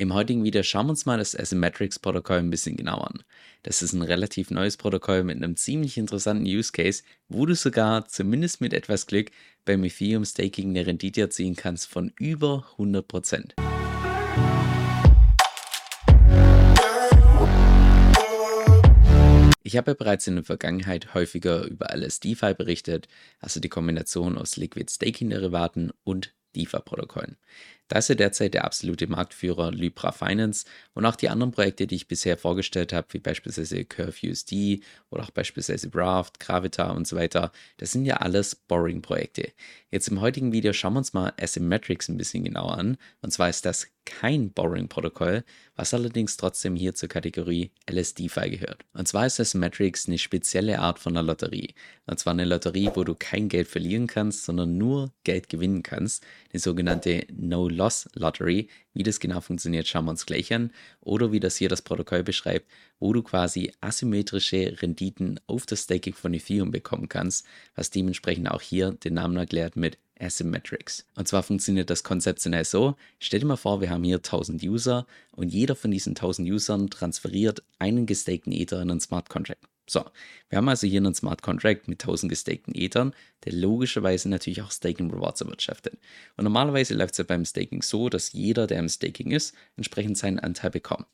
Im heutigen Video schauen wir uns mal das Asymmetrics-Protokoll ein bisschen genauer an. Das ist ein relativ neues Protokoll mit einem ziemlich interessanten Use Case, wo du sogar, zumindest mit etwas Glück, beim Ethereum Staking eine Rendite erzielen kannst von über 100%. Ich habe ja bereits in der Vergangenheit häufiger über LSDFi berichtet, also die Kombination aus Liquid Staking Derivaten und DeFi-Protokollen. Da ist ja derzeit der absolute Marktführer Libra Finance und auch die anderen Projekte, die ich bisher vorgestellt habe, wie beispielsweise CurveUSD oder auch beispielsweise Raft, Gravita und so weiter, das sind ja alles Borrowing-Projekte. Jetzt im heutigen Video schauen wir uns mal Asymmetrics ein bisschen genauer an. Und zwar ist das kein Borrowing-Protokoll, was allerdings trotzdem hier zur Kategorie LSDFi gehört. Und zwar ist Asymmetrics eine spezielle Art von einer Lotterie. Und zwar eine Lotterie, wo du kein Geld verlieren kannst, sondern nur Geld gewinnen kannst. Die sogenannte No-Loss-Lottery. Wie das genau funktioniert, schauen wir uns gleich an. Oder wie das hier das Protokoll beschreibt, wo du quasi asymmetrische Renditen auf das Staking von Ethereum bekommen kannst, was dementsprechend auch hier den Namen erklärt mit Asymmetrics. Und zwar funktioniert das konzeptionell so, stell dir mal vor, wir haben hier 1000 User und jeder von diesen 1000 Usern transferiert einen gestakten Ether in einen Smart Contract. So, wir haben also hier einen Smart Contract mit 1000 gestakten Ethern, der logischerweise natürlich auch Staking Rewards erwirtschaftet. Und normalerweise läuft es ja beim Staking so, dass jeder, der im Staking ist, entsprechend seinen Anteil bekommt.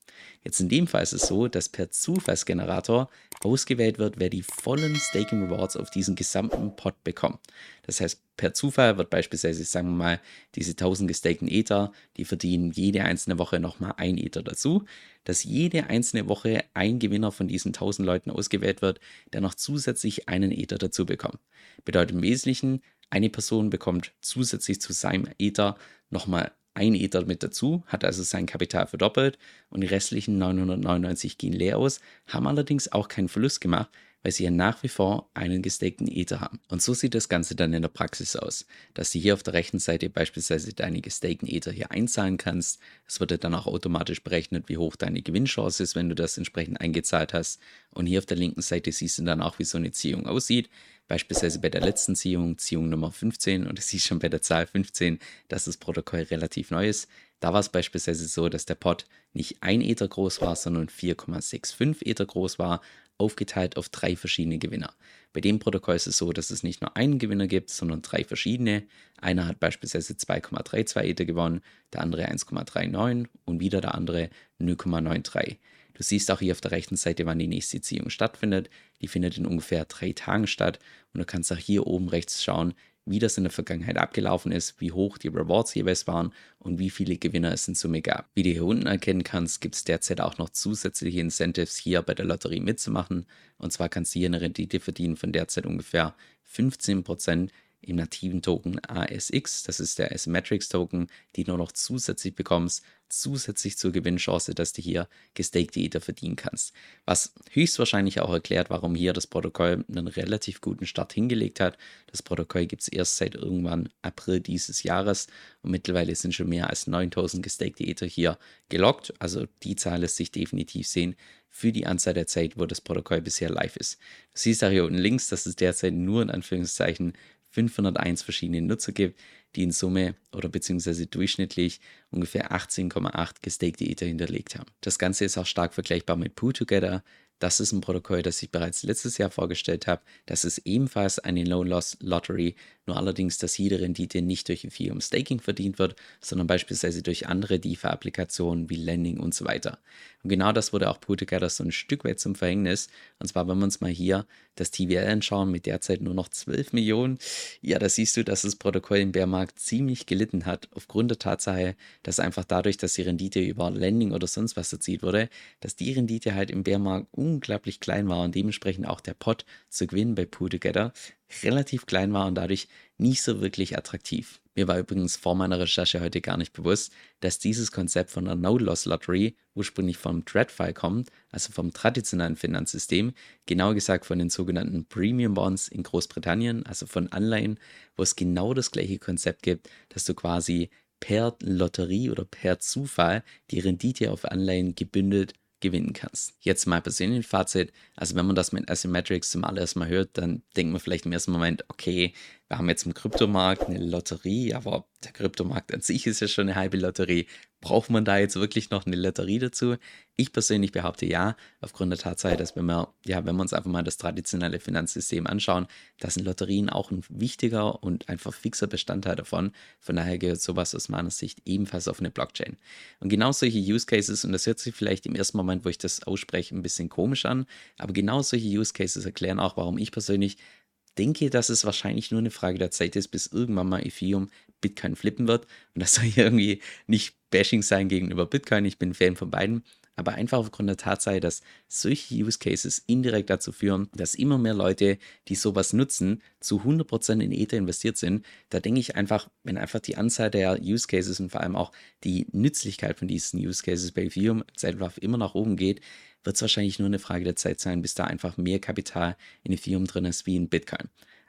Jetzt in dem Fall ist es so, dass per Zufallsgenerator ausgewählt wird, wer die vollen Staking Rewards auf diesen gesamten Pot bekommt. Das heißt, per Zufall wird beispielsweise, sagen wir mal, diese 1000 gestakten Ether, die verdienen jede einzelne Woche nochmal ein Ether dazu, dass jede einzelne Woche ein Gewinner von diesen 1000 Leuten ausgewählt wird, der noch zusätzlich einen Ether dazu bekommt. Bedeutet im Wesentlichen, eine Person bekommt zusätzlich zu seinem Ether nochmal ein Ether mit dazu, hat also sein Kapital verdoppelt und die restlichen 999 gehen leer aus, haben allerdings auch keinen Verlust gemacht, weil sie ja nach wie vor einen gestakten Ether haben. Und so sieht das Ganze dann in der Praxis aus, dass du hier auf der rechten Seite beispielsweise deine gestakten Ether hier einzahlen kannst. Es wird dann auch automatisch berechnet, wie hoch deine Gewinnchance ist, wenn du das entsprechend eingezahlt hast. Und hier auf der linken Seite siehst du dann auch, wie so eine Ziehung aussieht. Beispielsweise bei der letzten Ziehung, Ziehung Nummer 15, und du siehst schon bei der Zahl 15, dass das Protokoll relativ neu ist. Da war es beispielsweise so, dass der Pot nicht ein Ether groß war, sondern 4,65 Ether groß war, aufgeteilt auf drei verschiedene Gewinner. Bei dem Protokoll ist es so, dass es nicht nur einen Gewinner gibt, sondern drei verschiedene. Einer hat beispielsweise 2,32 Ether gewonnen, der andere 1,39 und wieder der andere 0,93. Du siehst auch hier auf der rechten Seite, wann die nächste Ziehung stattfindet. Die findet in ungefähr drei Tagen statt und du kannst auch hier oben rechts schauen, wie das in der Vergangenheit abgelaufen ist, wie hoch die Rewards jeweils waren und wie viele Gewinner es in Summe gab. Wie du hier unten erkennen kannst, gibt es derzeit auch noch zusätzliche Incentives hier bei der Lotterie mitzumachen. Und zwar kannst du hier eine Rendite verdienen von derzeit ungefähr 15% im nativen Token ASX, das ist der Asymmetrics Token, die du noch zusätzlich bekommst, zusätzlich zur Gewinnchance, dass du hier gestakte Ether verdienen kannst. Was höchstwahrscheinlich auch erklärt, warum hier das Protokoll einen relativ guten Start hingelegt hat. Das Protokoll gibt es erst seit irgendwann April dieses Jahres und mittlerweile sind schon mehr als 9000 gestakte Ether hier gelockt. Also die Zahl lässt sich definitiv sehen für die Anzahl der Zeit, wo das Protokoll bisher live ist. Du siehst auch hier unten links, dass es derzeit nur in Anführungszeichen 501 verschiedene Nutzer gibt, die in Summe oder beziehungsweise durchschnittlich ungefähr 18,8 gestakte Ether hinterlegt haben. Das Ganze ist auch stark vergleichbar mit Poo Together, das ist ein Protokoll, das ich bereits letztes Jahr vorgestellt habe. Das ist ebenfalls eine Low-Loss-Lottery, nur allerdings, dass jede Rendite nicht durch Ethereum Staking verdient wird, sondern beispielsweise durch andere DeFi-Applikationen wie Lending und so weiter. Und genau das wurde auch Puticater so ein Stück weit zum Verhängnis. Und zwar, wenn wir uns mal hier das TVL anschauen, mit derzeit nur noch 12 Millionen, ja, da siehst du, dass das Protokoll im Bärmarkt ziemlich gelitten hat, aufgrund der Tatsache, dass einfach dadurch, dass die Rendite über Lending oder sonst was erzielt wurde, dass die Rendite halt im Bärmarkt unglaublich klein war und dementsprechend auch der Pot zu gewinnen bei Together relativ klein war und dadurch nicht so wirklich attraktiv. Mir war übrigens vor meiner Recherche heute gar nicht bewusst, dass dieses Konzept von der No-Loss-Lottery ursprünglich vom TradFi kommt, also vom traditionellen Finanzsystem, genau gesagt von den sogenannten Premium Bonds in Großbritannien, also von Anleihen, wo es genau das gleiche Konzept gibt, dass du quasi per Lotterie oder per Zufall die Rendite auf Anleihen gebündelt gewinnen kannst. Jetzt mal persönlich ein Fazit. Also wenn man das mit Asymmetrics zum allerersten Mal hört, dann denkt man vielleicht im ersten Moment, okay, wir haben jetzt im Kryptomarkt eine Lotterie, aber der Kryptomarkt an sich ist ja schon eine halbe Lotterie. Braucht man da jetzt wirklich noch eine Lotterie dazu? Ich persönlich behaupte ja, aufgrund der Tatsache, dass wenn wir, ja, wenn wir uns einfach mal das traditionelle Finanzsystem anschauen, da sind Lotterien auch ein wichtiger und einfach fixer Bestandteil davon. Von daher gehört sowas aus meiner Sicht ebenfalls auf eine Blockchain. Und genau solche Use Cases, und das hört sich vielleicht im ersten Moment, wo ich das ausspreche, ein bisschen komisch an, aber genau solche Use Cases erklären auch, warum ich persönlich denke, dass es wahrscheinlich nur eine Frage der Zeit ist, bis irgendwann mal Ethereum Bitcoin flippen wird. Und das soll hier irgendwie nicht Bashing sein gegenüber Bitcoin. Ich bin Fan von beiden. Aber einfach aufgrund der Tatsache, dass solche Use Cases indirekt dazu führen, dass immer mehr Leute, die sowas nutzen, zu 100% in Ether investiert sind, da denke ich einfach, wenn einfach die Anzahl der Use Cases und vor allem auch die Nützlichkeit von diesen Use Cases bei Ethereum Zeitlauf immer nach oben geht, wird es wahrscheinlich nur eine Frage der Zeit sein, bis da einfach mehr Kapital in Ethereum drin ist wie in Bitcoin.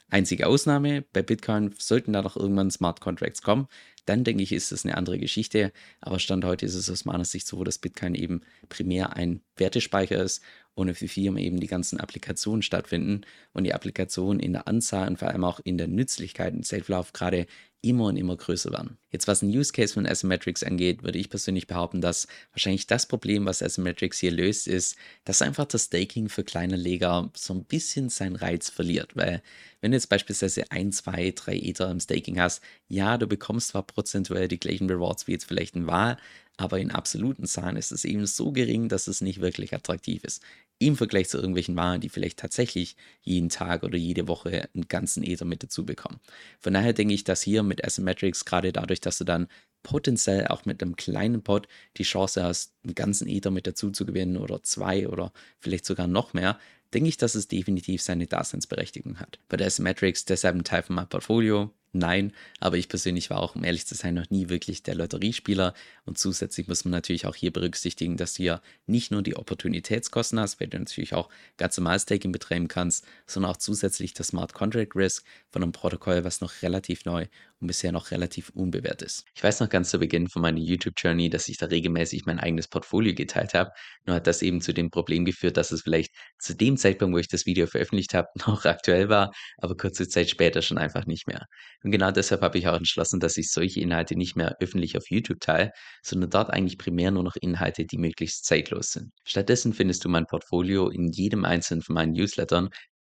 Einzige Ausnahme, bei Bitcoin sollten da noch irgendwann Smart Contracts kommen, dann denke ich, ist das eine andere Geschichte. Aber Stand heute ist es aus meiner Sicht so, dass Bitcoin eben primär ein Wertespeicher ist und für Firmen eben die ganzen Applikationen stattfinden und die Applikationen in der Anzahl und vor allem auch in der Nützlichkeit im Safe-Lauf gerade immer und immer größer werden. Jetzt was ein Use Case von Asymmetrics angeht, würde ich persönlich behaupten, dass wahrscheinlich das Problem, was Asymmetrics hier löst, ist, dass einfach das Staking für kleine Leger so ein bisschen seinen Reiz verliert, weil wenn du jetzt beispielsweise ein, zwei, drei Ether im Staking hast, ja, du bekommst zwar prozentuell die gleichen Rewards wie jetzt vielleicht ein Wahl, aber in absoluten Zahlen ist es eben so gering, dass es nicht wirklich attraktiv ist im Vergleich zu irgendwelchen Waren, die vielleicht tatsächlich jeden Tag oder jede Woche einen ganzen Ether mit dazu bekommen. Von daher denke ich, dass hier mit Asymmetrics gerade dadurch, dass du dann potenziell auch mit einem kleinen Pot die Chance hast, einen ganzen Ether mit dazu zu gewinnen oder zwei oder vielleicht sogar noch mehr, denke ich, dass es definitiv seine Daseinsberechtigung hat. Bei der Asymmetrics deshalb ein Teil von meinem Portfolio, Nein, aber ich persönlich war auch, um ehrlich zu sein, noch nie wirklich der Lotteriespieler. Und zusätzlich muss man natürlich auch hier berücksichtigen, dass du ja nicht nur die Opportunitätskosten hast, weil du natürlich auch ganz normal Staking betreiben kannst, sondern auch zusätzlich das Smart Contract Risk von einem Protokoll, was noch relativ neu und bisher noch relativ unbewährt ist. Ich weiß noch ganz zu Beginn von meiner YouTube-Journey, dass ich da regelmäßig mein eigenes Portfolio geteilt habe. Nur hat das eben zu dem Problem geführt, dass es vielleicht zu dem Zeitpunkt, wo ich das Video veröffentlicht habe, noch aktuell war, aber kurze Zeit später schon einfach nicht mehr. Und genau deshalb habe ich auch entschlossen, dass ich solche Inhalte nicht mehr öffentlich auf YouTube teile, sondern dort eigentlich primär nur noch Inhalte, die möglichst zeitlos sind. Stattdessen findest du mein Portfolio in jedem einzelnen von meinen Newslettern,